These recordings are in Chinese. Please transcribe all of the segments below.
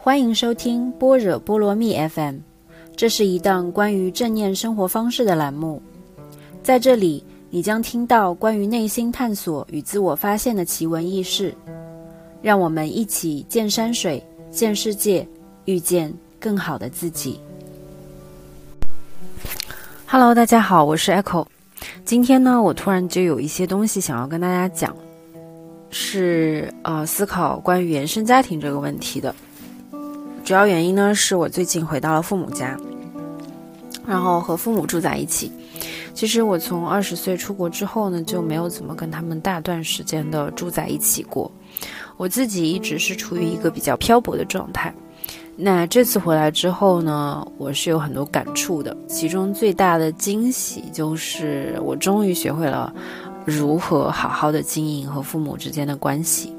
欢迎收听般若波罗蜜 FM，这是一档关于正念生活方式的栏目。在这里，你将听到关于内心探索与自我发现的奇闻异事。让我们一起见山水、见世界，遇见更好的自己。Hello，大家好，我是 Echo。今天呢，我突然就有一些东西想要跟大家讲，是呃思考关于原生家庭这个问题的。主要原因呢，是我最近回到了父母家，然后和父母住在一起。其实我从二十岁出国之后呢，就没有怎么跟他们大段时间的住在一起过。我自己一直是处于一个比较漂泊的状态。那这次回来之后呢，我是有很多感触的。其中最大的惊喜就是我终于学会了如何好好的经营和父母之间的关系。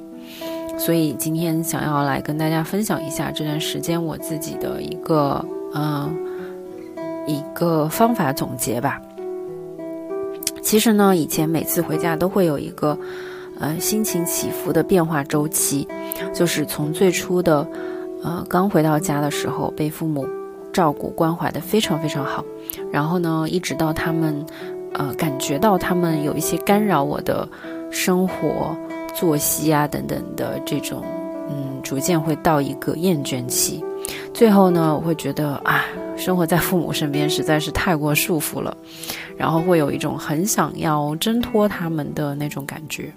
所以今天想要来跟大家分享一下这段时间我自己的一个嗯一个方法总结吧。其实呢，以前每次回家都会有一个。呃，心情起伏的变化周期，就是从最初的，呃，刚回到家的时候被父母照顾关怀的非常非常好，然后呢，一直到他们，呃，感觉到他们有一些干扰我的生活作息啊等等的这种，嗯，逐渐会到一个厌倦期，最后呢，我会觉得啊，生活在父母身边实在是太过束缚了，然后会有一种很想要挣脱他们的那种感觉。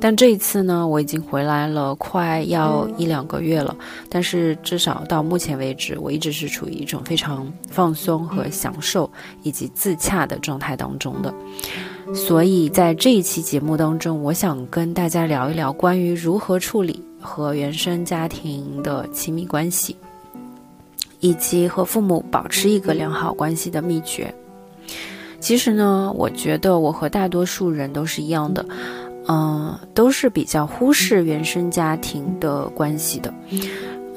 但这一次呢，我已经回来了，快要一两个月了。但是至少到目前为止，我一直是处于一种非常放松和享受以及自洽的状态当中的。所以在这一期节目当中，我想跟大家聊一聊关于如何处理和原生家庭的亲密关系，以及和父母保持一个良好关系的秘诀。其实呢，我觉得我和大多数人都是一样的。嗯，都是比较忽视原生家庭的关系的。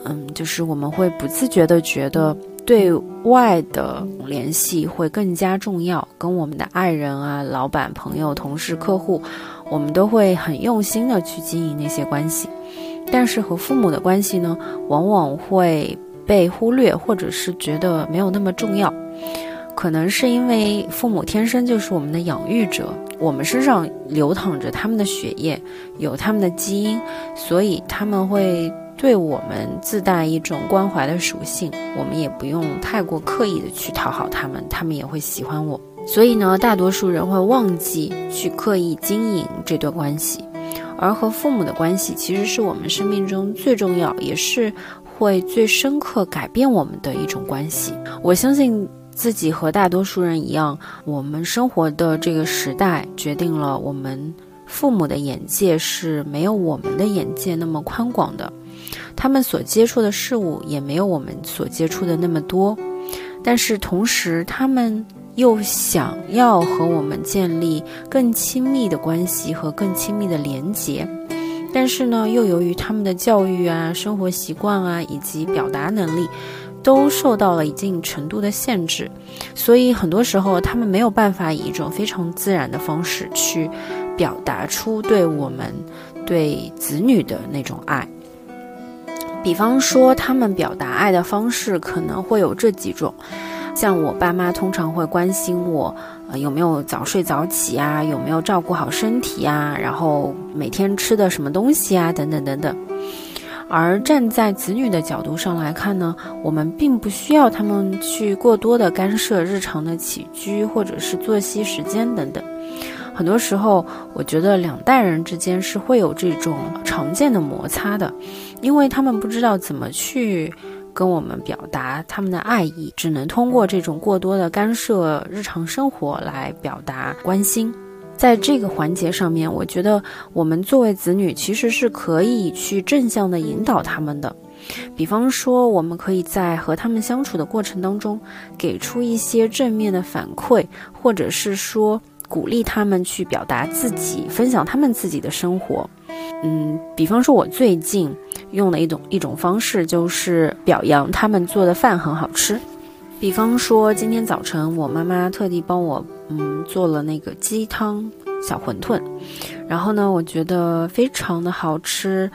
嗯，就是我们会不自觉的觉得对外的联系会更加重要，跟我们的爱人啊、老板、朋友、同事、客户，我们都会很用心的去经营那些关系。但是和父母的关系呢，往往会被忽略，或者是觉得没有那么重要。可能是因为父母天生就是我们的养育者，我们身上流淌着他们的血液，有他们的基因，所以他们会对我们自带一种关怀的属性。我们也不用太过刻意的去讨好他们，他们也会喜欢我。所以呢，大多数人会忘记去刻意经营这段关系，而和父母的关系其实是我们生命中最重要，也是会最深刻改变我们的一种关系。我相信。自己和大多数人一样，我们生活的这个时代决定了我们父母的眼界是没有我们的眼界那么宽广的，他们所接触的事物也没有我们所接触的那么多。但是同时，他们又想要和我们建立更亲密的关系和更亲密的连结，但是呢，又由于他们的教育啊、生活习惯啊以及表达能力。都受到了一定程度的限制，所以很多时候他们没有办法以一种非常自然的方式去表达出对我们、对子女的那种爱。比方说，他们表达爱的方式可能会有这几种，像我爸妈通常会关心我，呃，有没有早睡早起啊，有没有照顾好身体啊，然后每天吃的什么东西啊，等等等等。而站在子女的角度上来看呢，我们并不需要他们去过多的干涉日常的起居或者是作息时间等等。很多时候，我觉得两代人之间是会有这种常见的摩擦的，因为他们不知道怎么去跟我们表达他们的爱意，只能通过这种过多的干涉日常生活来表达关心。在这个环节上面，我觉得我们作为子女其实是可以去正向的引导他们的。比方说，我们可以在和他们相处的过程当中，给出一些正面的反馈，或者是说鼓励他们去表达自己，分享他们自己的生活。嗯，比方说，我最近用的一种一种方式就是表扬他们做的饭很好吃。比方说，今天早晨我妈妈特地帮我。嗯，做了那个鸡汤小馄饨，然后呢，我觉得非常的好吃，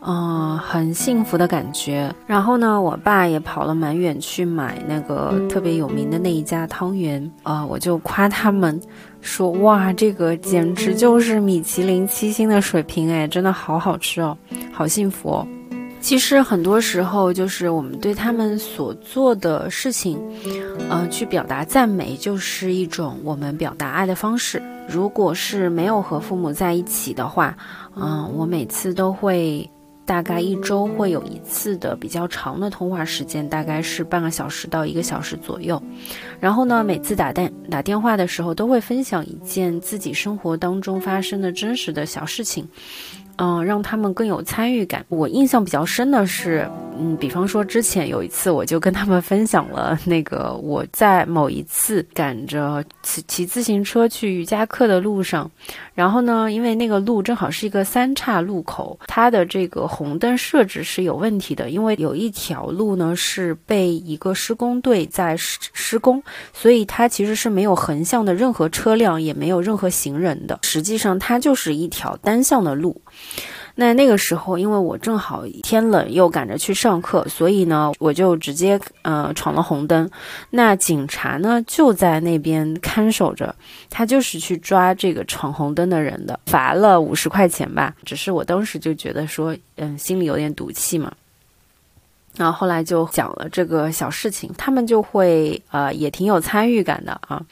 嗯，很幸福的感觉。然后呢，我爸也跑了蛮远去买那个特别有名的那一家汤圆啊，我就夸他们说：“哇，这个简直就是米其林七星的水平哎，真的好好吃哦，好幸福哦。”其实很多时候，就是我们对他们所做的事情，呃，去表达赞美，就是一种我们表达爱的方式。如果是没有和父母在一起的话，嗯，我每次都会。大概一周会有一次的比较长的通话时间，大概是半个小时到一个小时左右。然后呢，每次打电打电话的时候，都会分享一件自己生活当中发生的真实的小事情。嗯，让他们更有参与感。我印象比较深的是，嗯，比方说之前有一次，我就跟他们分享了那个我在某一次赶着骑骑自行车去瑜伽课的路上，然后呢，因为那个路正好是一个三岔路口，它的这个红灯设置是有问题的，因为有一条路呢是被一个施工队在施施工，所以它其实是没有横向的任何车辆，也没有任何行人的。实际上，它就是一条单向的路。那那个时候，因为我正好天冷又赶着去上课，所以呢，我就直接呃闯了红灯。那警察呢就在那边看守着，他就是去抓这个闯红灯的人的，罚了五十块钱吧。只是我当时就觉得说，嗯，心里有点赌气嘛。然后后来就讲了这个小事情，他们就会呃也挺有参与感的啊。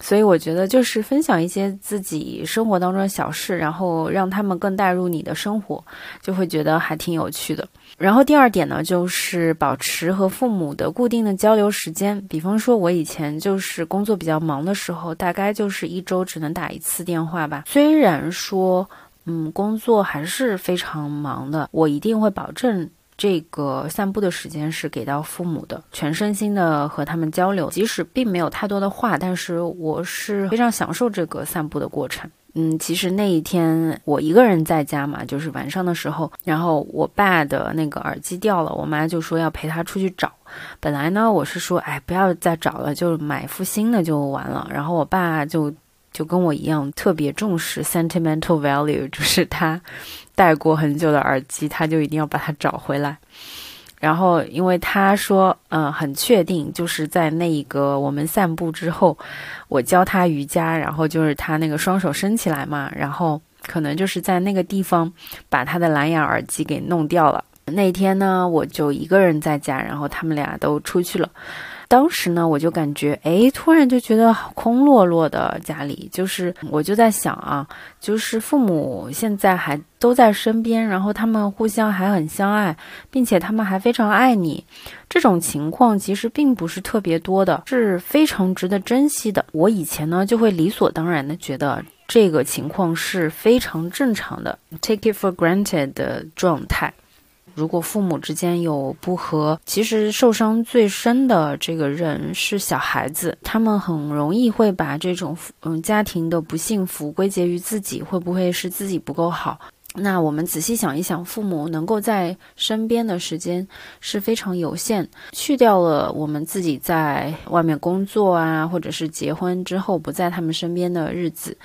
所以我觉得就是分享一些自己生活当中的小事，然后让他们更带入你的生活，就会觉得还挺有趣的。然后第二点呢，就是保持和父母的固定的交流时间。比方说，我以前就是工作比较忙的时候，大概就是一周只能打一次电话吧。虽然说，嗯，工作还是非常忙的，我一定会保证。这个散步的时间是给到父母的，全身心的和他们交流，即使并没有太多的话，但是我是非常享受这个散步的过程。嗯，其实那一天我一个人在家嘛，就是晚上的时候，然后我爸的那个耳机掉了，我妈就说要陪他出去找。本来呢，我是说，哎，不要再找了，就买副新的就完了。然后我爸就就跟我一样，特别重视 sentimental value，就是他。戴过很久的耳机，他就一定要把它找回来。然后，因为他说，嗯，很确定，就是在那一个我们散步之后，我教他瑜伽，然后就是他那个双手伸起来嘛，然后可能就是在那个地方把他的蓝牙耳机给弄掉了。那天呢，我就一个人在家，然后他们俩都出去了。当时呢，我就感觉，哎，突然就觉得空落落的家里，就是我就在想啊，就是父母现在还都在身边，然后他们互相还很相爱，并且他们还非常爱你，这种情况其实并不是特别多的，是非常值得珍惜的。我以前呢，就会理所当然的觉得这个情况是非常正常的，take it for granted 的状态。如果父母之间有不和，其实受伤最深的这个人是小孩子，他们很容易会把这种嗯家庭的不幸福归结于自己，会不会是自己不够好？那我们仔细想一想，父母能够在身边的时间是非常有限，去掉了我们自己在外面工作啊，或者是结婚之后不在他们身边的日子。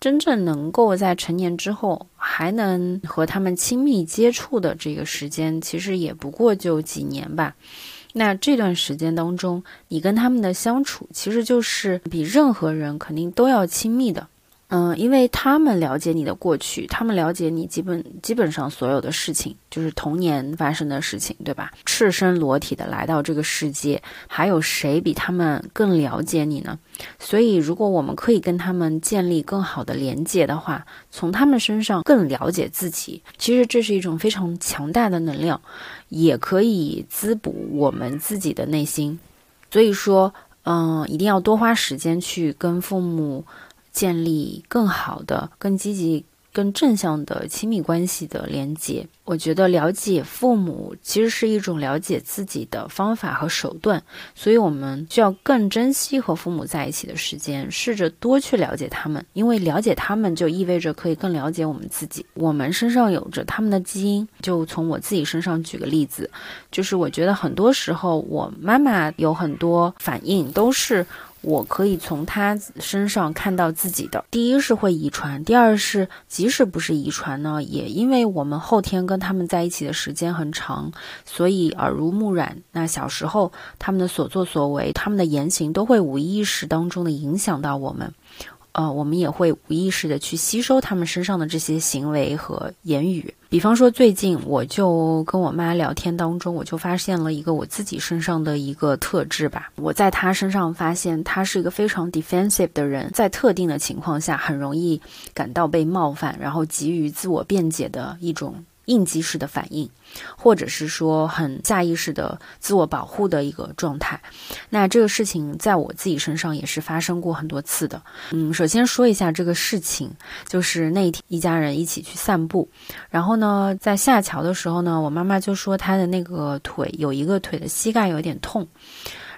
真正能够在成年之后还能和他们亲密接触的这个时间，其实也不过就几年吧。那这段时间当中，你跟他们的相处，其实就是比任何人肯定都要亲密的。嗯，因为他们了解你的过去，他们了解你基本基本上所有的事情，就是童年发生的事情，对吧？赤身裸体的来到这个世界，还有谁比他们更了解你呢？所以，如果我们可以跟他们建立更好的连接的话，从他们身上更了解自己，其实这是一种非常强大的能量，也可以滋补我们自己的内心。所以说，嗯，一定要多花时间去跟父母。建立更好的、更积极。更正向的亲密关系的连接，我觉得了解父母其实是一种了解自己的方法和手段，所以我们需要更珍惜和父母在一起的时间，试着多去了解他们，因为了解他们就意味着可以更了解我们自己。我们身上有着他们的基因，就从我自己身上举个例子，就是我觉得很多时候我妈妈有很多反应都是我可以从他身上看到自己的。第一是会遗传，第二是即使不是遗传呢，也因为我们后天跟他们在一起的时间很长，所以耳濡目染。那小时候他们的所作所为，他们的言行都会无意识当中的影响到我们。呃，我们也会无意识的去吸收他们身上的这些行为和言语。比方说，最近我就跟我妈聊天当中，我就发现了一个我自己身上的一个特质吧。我在她身上发现，她是一个非常 defensive 的人，在特定的情况下很容易感到被冒犯，然后急于自我辩解的一种。应激式的反应，或者是说很下意识的自我保护的一个状态。那这个事情在我自己身上也是发生过很多次的。嗯，首先说一下这个事情，就是那一天一家人一起去散步，然后呢，在下桥的时候呢，我妈妈就说她的那个腿有一个腿的膝盖有点痛，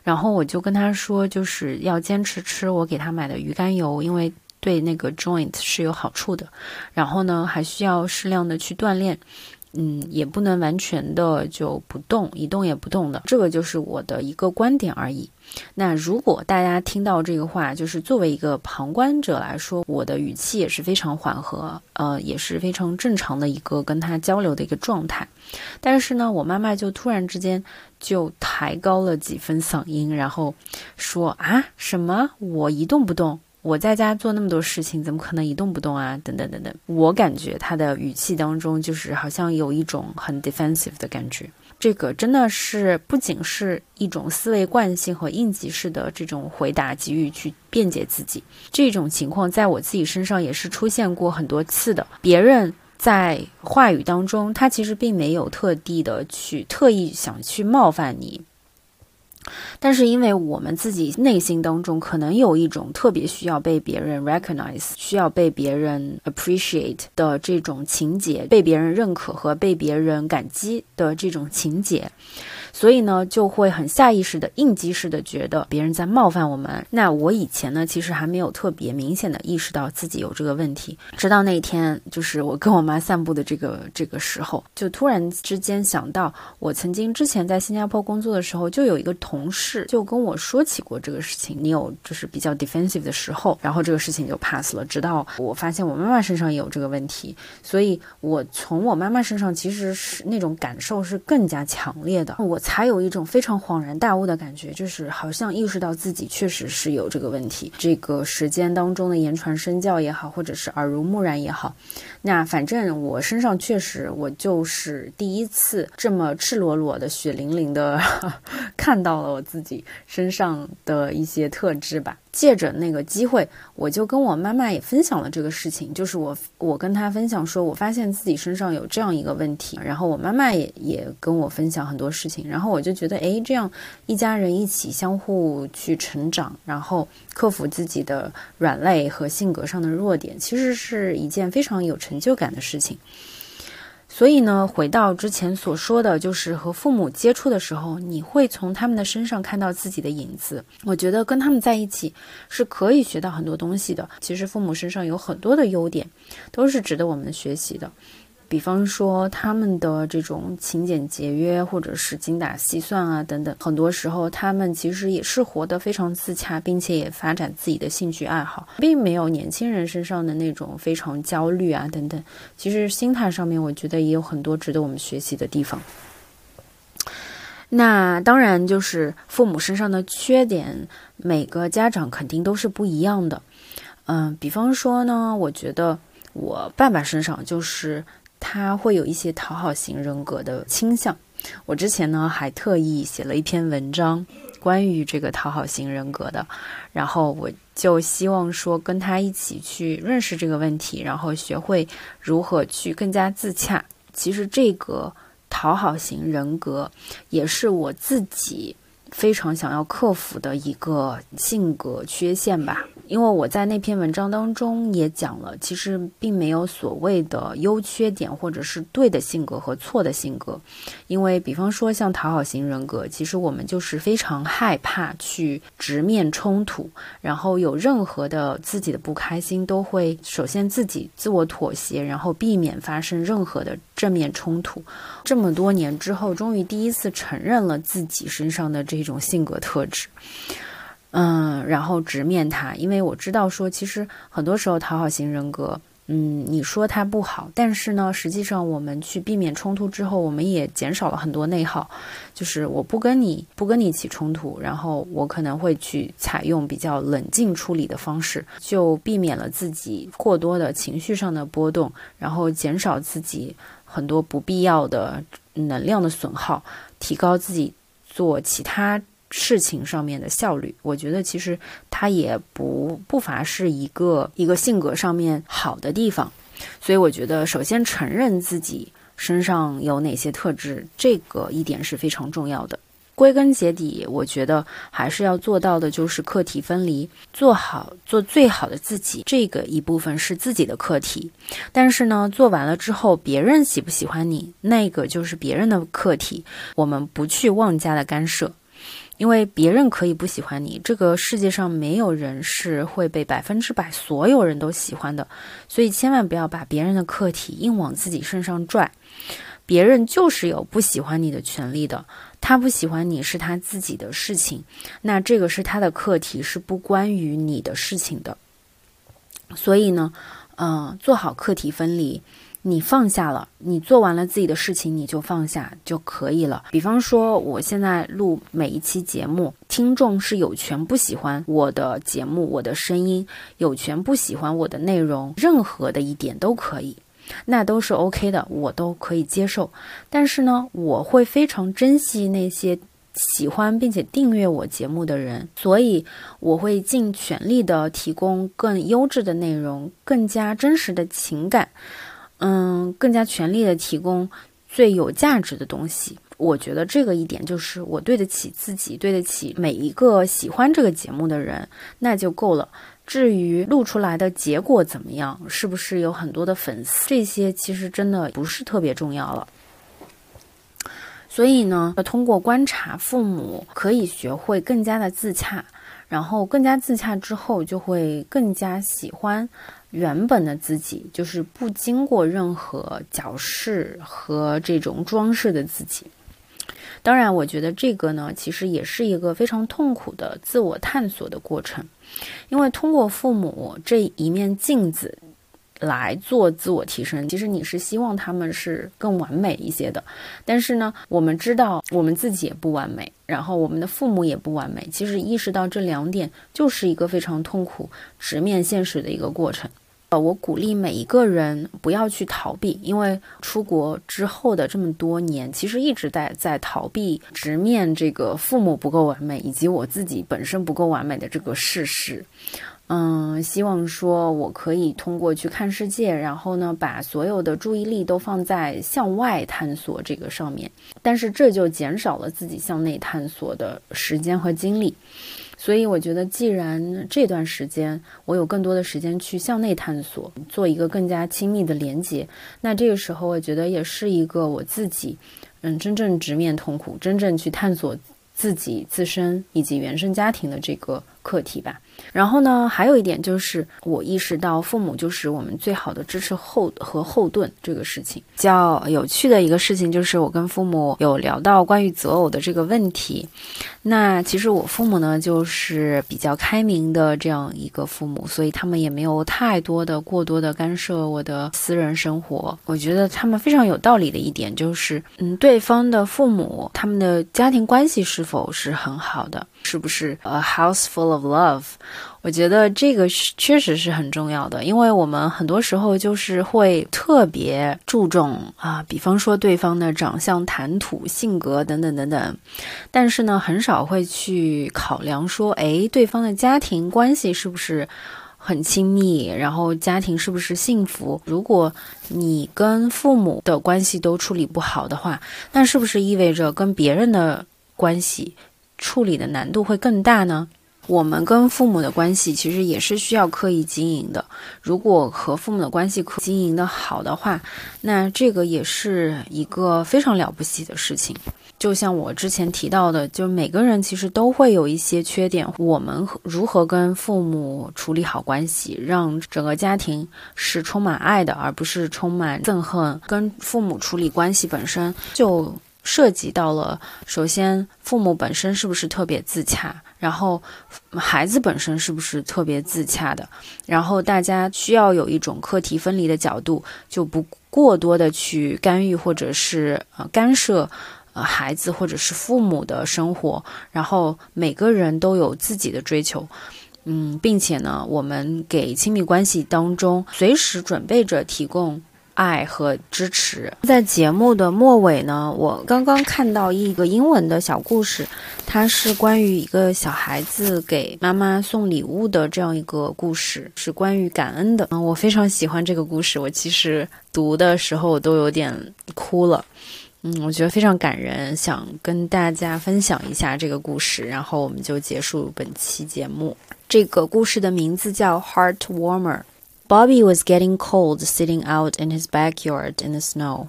然后我就跟她说，就是要坚持吃我给她买的鱼肝油，因为。对那个 joint 是有好处的，然后呢，还需要适量的去锻炼，嗯，也不能完全的就不动，一动也不动的，这个就是我的一个观点而已。那如果大家听到这个话，就是作为一个旁观者来说，我的语气也是非常缓和，呃，也是非常正常的一个跟他交流的一个状态。但是呢，我妈妈就突然之间就抬高了几分嗓音，然后说啊，什么我一动不动？我在家做那么多事情，怎么可能一动不动啊？等等等等，我感觉他的语气当中就是好像有一种很 defensive 的感觉。这个真的是不仅是一种思维惯性和应急式的这种回答，急于去辩解自己。这种情况在我自己身上也是出现过很多次的。别人在话语当中，他其实并没有特地的去特意想去冒犯你。但是，因为我们自己内心当中可能有一种特别需要被别人 recognize、需要被别人 appreciate 的这种情节，被别人认可和被别人感激的这种情节。所以呢，就会很下意识的、应激式的觉得别人在冒犯我们。那我以前呢，其实还没有特别明显的意识到自己有这个问题，直到那一天，就是我跟我妈散步的这个这个时候，就突然之间想到，我曾经之前在新加坡工作的时候，就有一个同事就跟我说起过这个事情。你有就是比较 defensive 的时候，然后这个事情就 pass 了。直到我发现我妈妈身上也有这个问题，所以我从我妈妈身上其实是那种感受是更加强烈的。我。才有一种非常恍然大悟的感觉，就是好像意识到自己确实是有这个问题。这个时间当中的言传身教也好，或者是耳濡目染也好，那反正我身上确实，我就是第一次这么赤裸裸的、血淋淋的 看到了我自己身上的一些特质吧。借着那个机会，我就跟我妈妈也分享了这个事情，就是我我跟她分享说，我发现自己身上有这样一个问题，然后我妈妈也也跟我分享很多事情，然后我就觉得，哎，这样一家人一起相互去成长，然后克服自己的软肋和性格上的弱点，其实是一件非常有成就感的事情。所以呢，回到之前所说的，就是和父母接触的时候，你会从他们的身上看到自己的影子。我觉得跟他们在一起是可以学到很多东西的。其实父母身上有很多的优点，都是值得我们学习的。比方说他们的这种勤俭节约，或者是精打细算啊等等，很多时候他们其实也是活得非常自洽，并且也发展自己的兴趣爱好，并没有年轻人身上的那种非常焦虑啊等等。其实心态上面，我觉得也有很多值得我们学习的地方。那当然就是父母身上的缺点，每个家长肯定都是不一样的。嗯，比方说呢，我觉得我爸爸身上就是。他会有一些讨好型人格的倾向。我之前呢还特意写了一篇文章关于这个讨好型人格的，然后我就希望说跟他一起去认识这个问题，然后学会如何去更加自洽。其实这个讨好型人格也是我自己非常想要克服的一个性格缺陷吧。因为我在那篇文章当中也讲了，其实并没有所谓的优缺点，或者是对的性格和错的性格。因为，比方说像讨好型人格，其实我们就是非常害怕去直面冲突，然后有任何的自己的不开心，都会首先自己自我妥协，然后避免发生任何的正面冲突。这么多年之后，终于第一次承认了自己身上的这种性格特质。嗯，然后直面它，因为我知道说，其实很多时候讨好型人格。嗯，你说它不好，但是呢，实际上我们去避免冲突之后，我们也减少了很多内耗。就是我不跟你不跟你起冲突，然后我可能会去采用比较冷静处理的方式，就避免了自己过多的情绪上的波动，然后减少自己很多不必要的能量的损耗，提高自己做其他。事情上面的效率，我觉得其实它也不不乏是一个一个性格上面好的地方，所以我觉得首先承认自己身上有哪些特质，这个一点是非常重要的。归根结底，我觉得还是要做到的就是课题分离，做好做最好的自己，这个一部分是自己的课题，但是呢，做完了之后，别人喜不喜欢你，那个就是别人的课题，我们不去妄加的干涉。因为别人可以不喜欢你，这个世界上没有人是会被百分之百所有人都喜欢的，所以千万不要把别人的课题硬往自己身上拽。别人就是有不喜欢你的权利的，他不喜欢你是他自己的事情，那这个是他的课题，是不关于你的事情的。所以呢，嗯，做好课题分离。你放下了，你做完了自己的事情，你就放下就可以了。比方说，我现在录每一期节目，听众是有权不喜欢我的节目、我的声音，有权不喜欢我的内容，任何的一点都可以，那都是 OK 的，我都可以接受。但是呢，我会非常珍惜那些喜欢并且订阅我节目的人，所以我会尽全力的提供更优质的内容，更加真实的情感。嗯，更加全力的提供最有价值的东西，我觉得这个一点就是我对得起自己，对得起每一个喜欢这个节目的人，那就够了。至于录出来的结果怎么样，是不是有很多的粉丝，这些其实真的不是特别重要了。所以呢，通过观察父母，可以学会更加的自洽，然后更加自洽之后，就会更加喜欢。原本的自己就是不经过任何矫饰和这种装饰的自己。当然，我觉得这个呢，其实也是一个非常痛苦的自我探索的过程，因为通过父母这一面镜子。来做自我提升，其实你是希望他们是更完美一些的，但是呢，我们知道我们自己也不完美，然后我们的父母也不完美。其实意识到这两点，就是一个非常痛苦、直面现实的一个过程。呃，我鼓励每一个人不要去逃避，因为出国之后的这么多年，其实一直在在逃避直面这个父母不够完美，以及我自己本身不够完美的这个事实。嗯，希望说我可以通过去看世界，然后呢，把所有的注意力都放在向外探索这个上面，但是这就减少了自己向内探索的时间和精力。所以我觉得，既然这段时间我有更多的时间去向内探索，做一个更加亲密的连接，那这个时候我觉得也是一个我自己，嗯，真正直面痛苦，真正去探索自己自身以及原生家庭的这个课题吧。然后呢，还有一点就是，我意识到父母就是我们最好的支持后和后盾这个事情。比较有趣的一个事情就是，我跟父母有聊到关于择偶的这个问题。那其实我父母呢，就是比较开明的这样一个父母，所以他们也没有太多的过多的干涉我的私人生活。我觉得他们非常有道理的一点就是，嗯，对方的父母他们的家庭关系是否是很好的。是不是 a house full of love？我觉得这个确实是很重要的，因为我们很多时候就是会特别注重啊，比方说对方的长相、谈吐、性格等等等等，但是呢，很少会去考量说，哎，对方的家庭关系是不是很亲密，然后家庭是不是幸福？如果你跟父母的关系都处理不好的话，那是不是意味着跟别人的关系？处理的难度会更大呢。我们跟父母的关系其实也是需要刻意经营的。如果和父母的关系可经营的好的话，那这个也是一个非常了不起的事情。就像我之前提到的，就每个人其实都会有一些缺点。我们如何跟父母处理好关系，让整个家庭是充满爱的，而不是充满憎恨？跟父母处理关系本身就。涉及到了，首先父母本身是不是特别自洽，然后孩子本身是不是特别自洽的，然后大家需要有一种课题分离的角度，就不过多的去干预或者是呃干涉呃孩子或者是父母的生活，然后每个人都有自己的追求，嗯，并且呢，我们给亲密关系当中随时准备着提供。爱和支持。在节目的末尾呢，我刚刚看到一个英文的小故事，它是关于一个小孩子给妈妈送礼物的这样一个故事，是关于感恩的。嗯，我非常喜欢这个故事，我其实读的时候我都有点哭了。嗯，我觉得非常感人，想跟大家分享一下这个故事，然后我们就结束本期节目。这个故事的名字叫《Heart Warmer》。Bobby was getting cold sitting out in his backyard in the snow.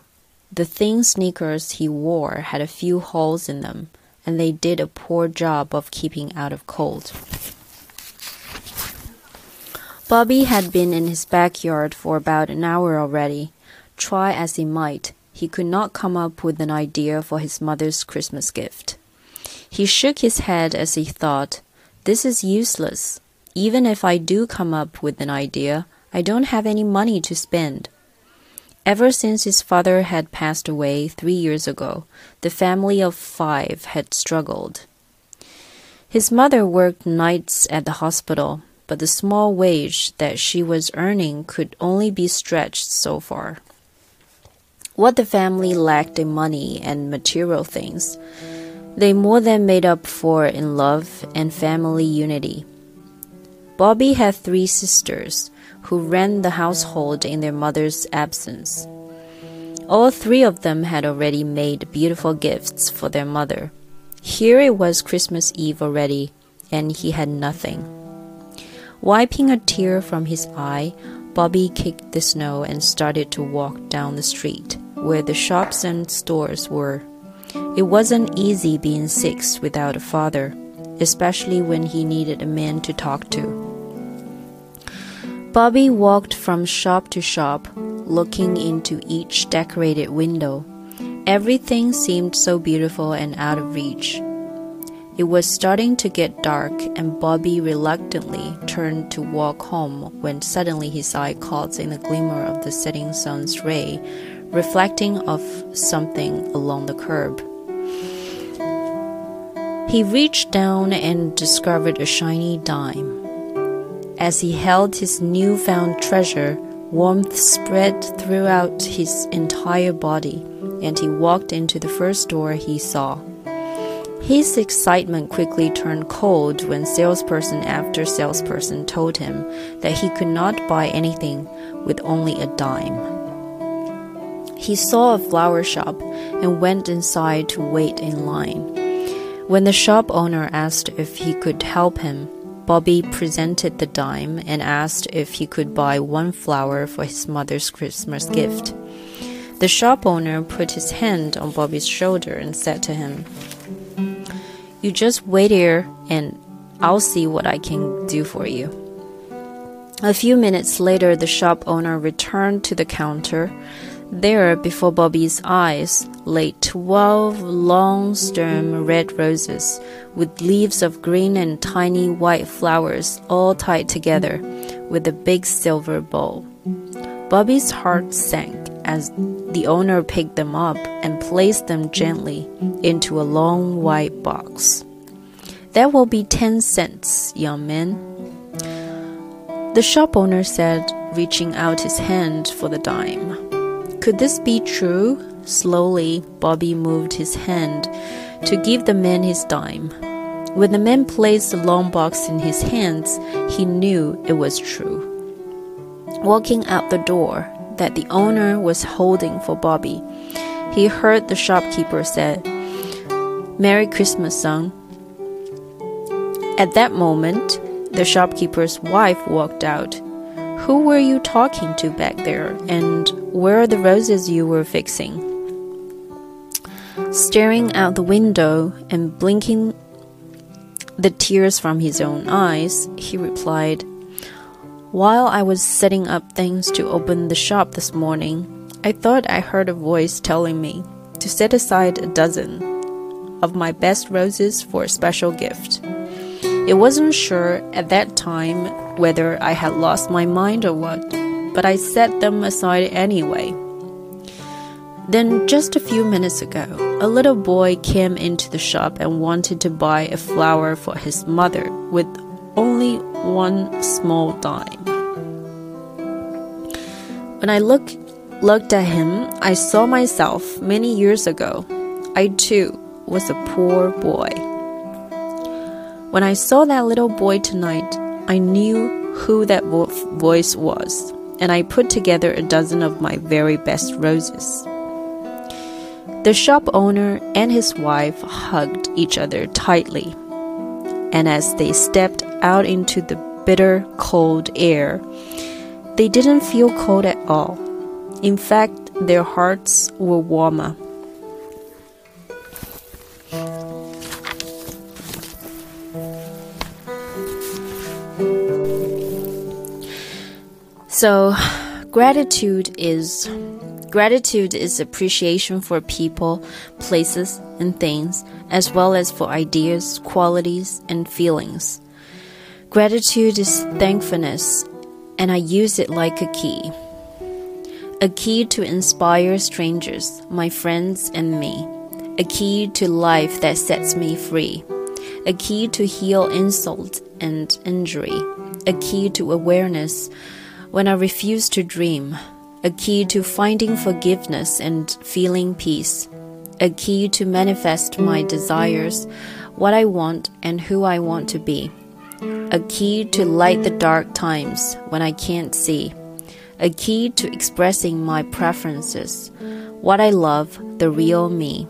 The thin sneakers he wore had a few holes in them, and they did a poor job of keeping out of cold. Bobby had been in his backyard for about an hour already. Try as he might, he could not come up with an idea for his mother's Christmas gift. He shook his head as he thought, This is useless. Even if I do come up with an idea, I don't have any money to spend. Ever since his father had passed away three years ago, the family of five had struggled. His mother worked nights at the hospital, but the small wage that she was earning could only be stretched so far. What the family lacked in money and material things, they more than made up for in love and family unity. Bobby had three sisters who ran the household in their mother's absence. All three of them had already made beautiful gifts for their mother. Here it was Christmas Eve already, and he had nothing. Wiping a tear from his eye, Bobby kicked the snow and started to walk down the street, where the shops and stores were. It wasn't easy being six without a father, especially when he needed a man to talk to. Bobby walked from shop to shop, looking into each decorated window. Everything seemed so beautiful and out of reach. It was starting to get dark, and Bobby reluctantly turned to walk home when suddenly his eye caught in the glimmer of the setting sun's ray, reflecting off something along the curb. He reached down and discovered a shiny dime. As he held his newfound treasure, warmth spread throughout his entire body, and he walked into the first door he saw. His excitement quickly turned cold when salesperson after salesperson told him that he could not buy anything with only a dime. He saw a flower shop and went inside to wait in line. When the shop owner asked if he could help him, Bobby presented the dime and asked if he could buy one flower for his mother's Christmas gift. The shop owner put his hand on Bobby's shoulder and said to him, You just wait here and I'll see what I can do for you. A few minutes later, the shop owner returned to the counter. There, before Bobby's eyes, lay twelve long stem red roses with leaves of green and tiny white flowers all tied together with a big silver bow. Bobby's heart sank as the owner picked them up and placed them gently into a long white box. That will be ten cents, young man. The shop owner said, reaching out his hand for the dime. Could this be true? Slowly, Bobby moved his hand to give the man his dime. When the man placed the long box in his hands, he knew it was true. Walking out the door that the owner was holding for Bobby, he heard the shopkeeper say, Merry Christmas, son. At that moment, the shopkeeper's wife walked out. Who were you talking to back there, and where are the roses you were fixing? Staring out the window and blinking the tears from his own eyes, he replied, While I was setting up things to open the shop this morning, I thought I heard a voice telling me to set aside a dozen of my best roses for a special gift. It wasn't sure at that time whether I had lost my mind or what, but I set them aside anyway. Then, just a few minutes ago, a little boy came into the shop and wanted to buy a flower for his mother with only one small dime. When I look, looked at him, I saw myself many years ago. I too was a poor boy. When I saw that little boy tonight, I knew who that vo voice was, and I put together a dozen of my very best roses. The shop owner and his wife hugged each other tightly, and as they stepped out into the bitter cold air, they didn't feel cold at all. In fact, their hearts were warmer. So, gratitude is gratitude is appreciation for people, places, and things, as well as for ideas, qualities, and feelings. Gratitude is thankfulness, and I use it like a key. A key to inspire strangers, my friends, and me. A key to life that sets me free. A key to heal insult and injury. A key to awareness when I refuse to dream, a key to finding forgiveness and feeling peace, a key to manifest my desires, what I want, and who I want to be, a key to light the dark times when I can't see, a key to expressing my preferences, what I love, the real me,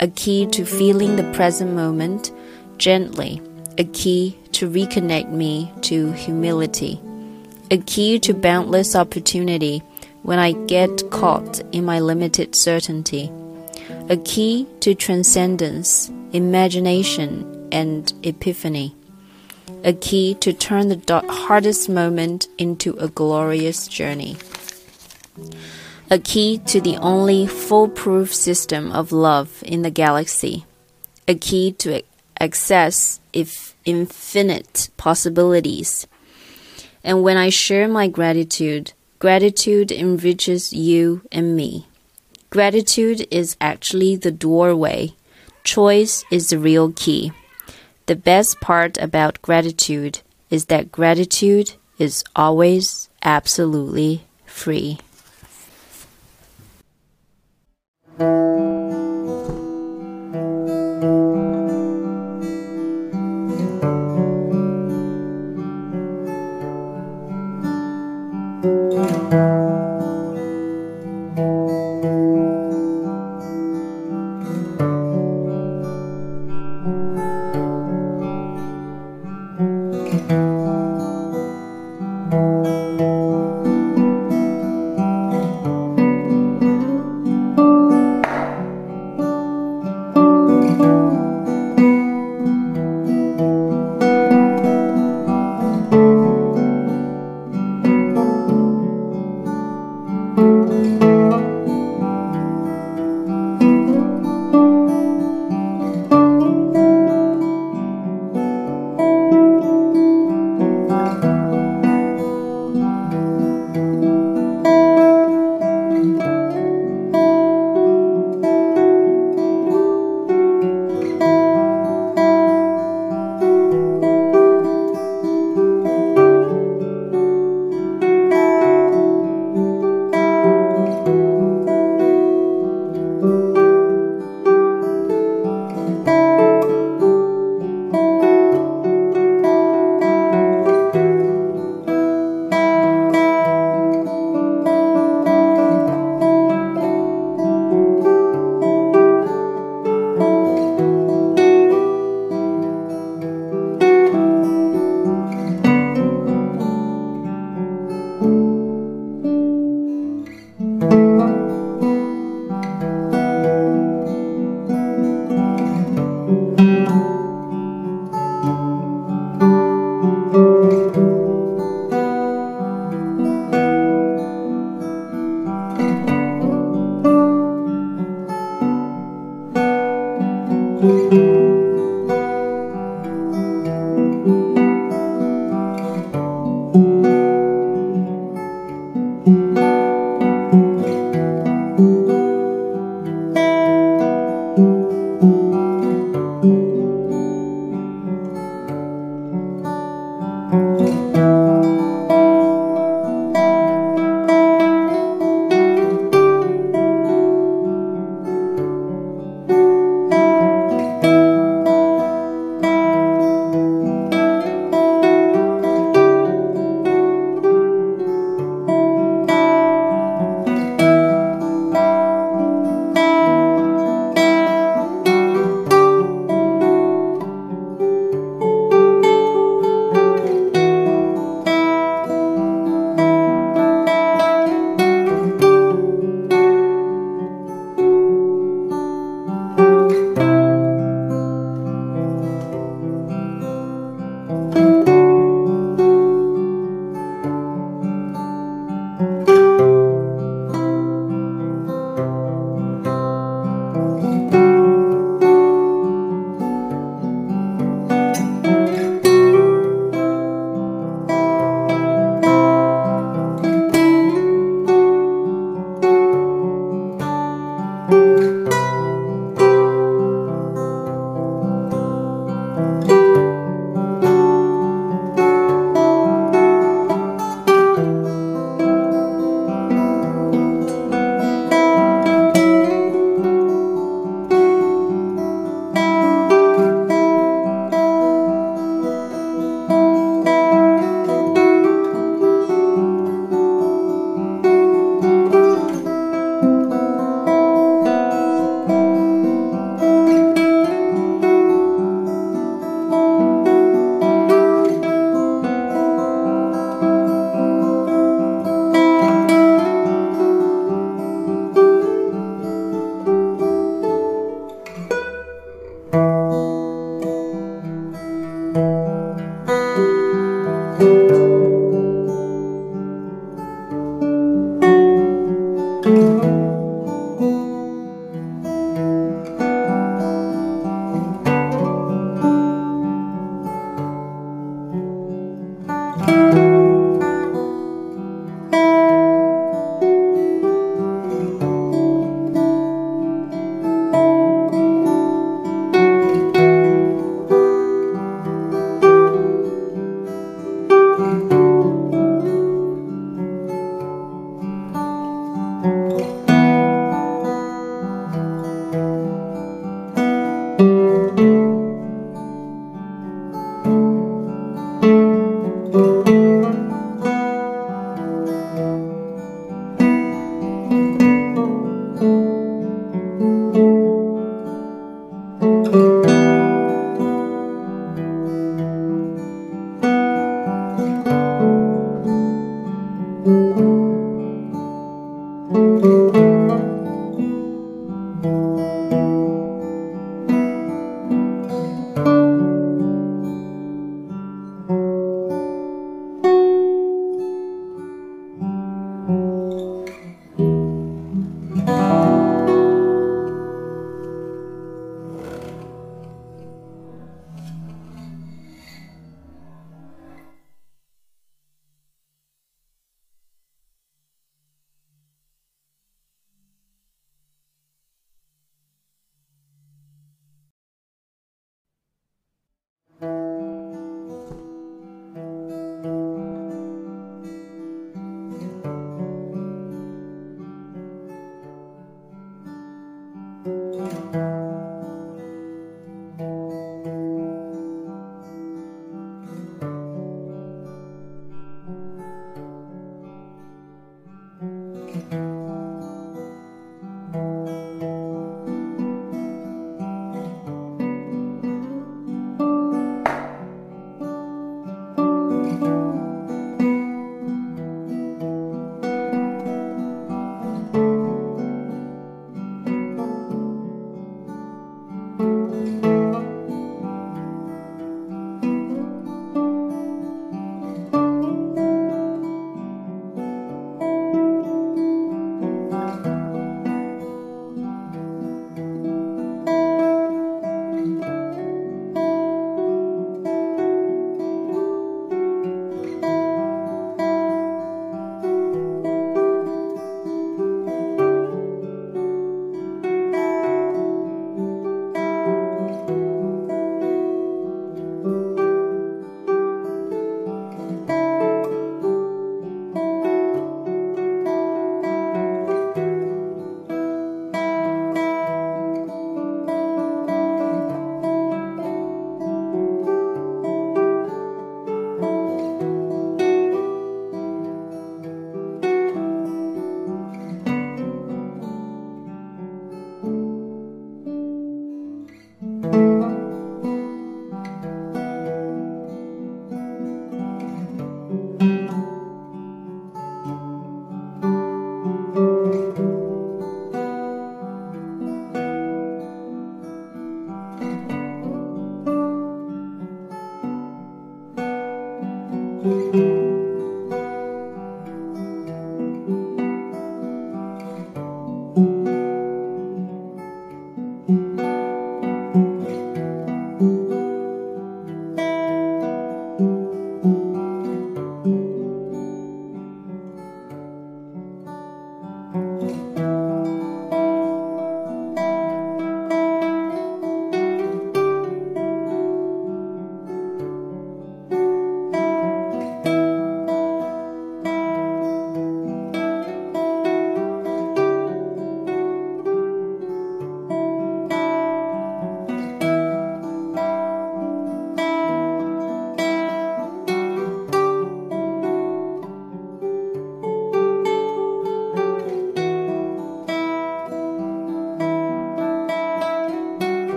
a key to feeling the present moment gently, a key to reconnect me to humility a key to boundless opportunity when I get caught in my limited certainty, a key to transcendence, imagination, and epiphany, a key to turn the hardest moment into a glorious journey, a key to the only foolproof system of love in the galaxy, a key to access if infinite possibilities and when I share my gratitude, gratitude enriches you and me. Gratitude is actually the doorway. Choice is the real key. The best part about gratitude is that gratitude is always absolutely free.